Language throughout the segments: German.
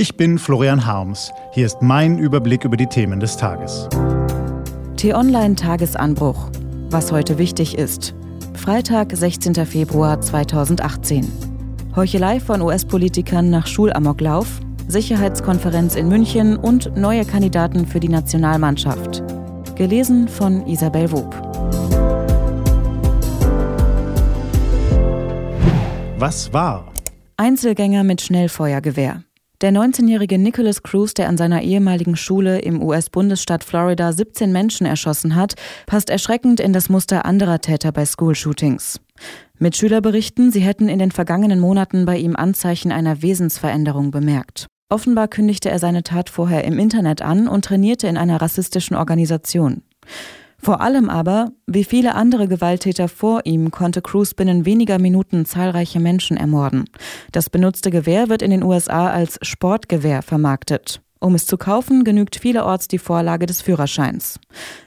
Ich bin Florian Harms. Hier ist mein Überblick über die Themen des Tages. T-Online Tagesanbruch. Was heute wichtig ist. Freitag, 16. Februar 2018. Heuchelei von US-Politikern nach Schulamoklauf, Sicherheitskonferenz in München und neue Kandidaten für die Nationalmannschaft. Gelesen von Isabel Wob. Was war? Einzelgänger mit Schnellfeuergewehr. Der 19-jährige Nicholas Cruz, der an seiner ehemaligen Schule im US-Bundesstaat Florida 17 Menschen erschossen hat, passt erschreckend in das Muster anderer Täter bei School-Shootings. Mitschüler berichten, sie hätten in den vergangenen Monaten bei ihm Anzeichen einer Wesensveränderung bemerkt. Offenbar kündigte er seine Tat vorher im Internet an und trainierte in einer rassistischen Organisation. Vor allem aber, wie viele andere Gewalttäter vor ihm, konnte Cruz binnen weniger Minuten zahlreiche Menschen ermorden. Das benutzte Gewehr wird in den USA als Sportgewehr vermarktet. Um es zu kaufen, genügt vielerorts die Vorlage des Führerscheins.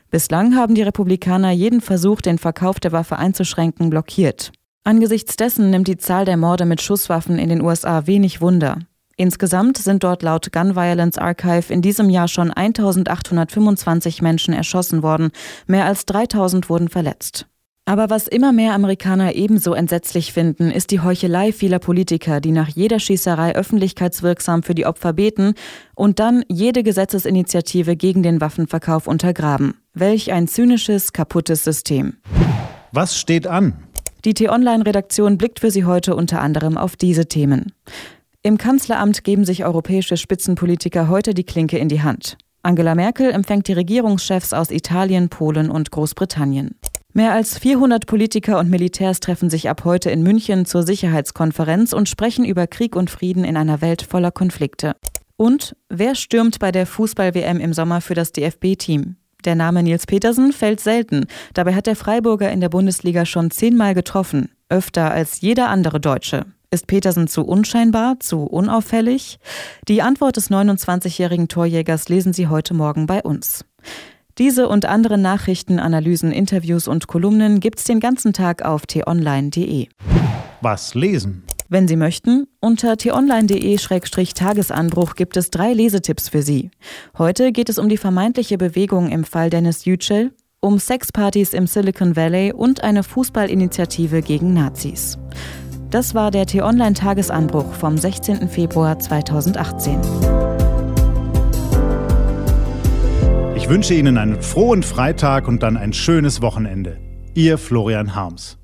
Bislang haben die Republikaner jeden Versuch, den Verkauf der Waffe einzuschränken, blockiert. Angesichts dessen nimmt die Zahl der Morde mit Schusswaffen in den USA wenig Wunder. Insgesamt sind dort laut Gun Violence Archive in diesem Jahr schon 1825 Menschen erschossen worden, mehr als 3000 wurden verletzt. Aber was immer mehr Amerikaner ebenso entsetzlich finden, ist die Heuchelei vieler Politiker, die nach jeder Schießerei öffentlichkeitswirksam für die Opfer beten und dann jede Gesetzesinitiative gegen den Waffenverkauf untergraben. Welch ein zynisches, kaputtes System. Was steht an? Die T-Online-Redaktion blickt für Sie heute unter anderem auf diese Themen. Im Kanzleramt geben sich europäische Spitzenpolitiker heute die Klinke in die Hand. Angela Merkel empfängt die Regierungschefs aus Italien, Polen und Großbritannien. Mehr als 400 Politiker und Militärs treffen sich ab heute in München zur Sicherheitskonferenz und sprechen über Krieg und Frieden in einer Welt voller Konflikte. Und wer stürmt bei der Fußball-WM im Sommer für das DFB-Team? Der Name Nils Petersen fällt selten. Dabei hat der Freiburger in der Bundesliga schon zehnmal getroffen. Öfter als jeder andere Deutsche. Ist Petersen zu unscheinbar, zu unauffällig? Die Antwort des 29-jährigen Torjägers lesen Sie heute Morgen bei uns. Diese und andere Nachrichten, Analysen, Interviews und Kolumnen gibt's den ganzen Tag auf t-online.de. Was lesen? Wenn Sie möchten, unter t-online.de-tagesanbruch gibt es drei Lesetipps für Sie. Heute geht es um die vermeintliche Bewegung im Fall Dennis Yücel, um Sexpartys im Silicon Valley und eine Fußballinitiative gegen Nazis. Das war der T-Online-Tagesanbruch vom 16. Februar 2018. Ich wünsche Ihnen einen frohen Freitag und dann ein schönes Wochenende. Ihr Florian Harms.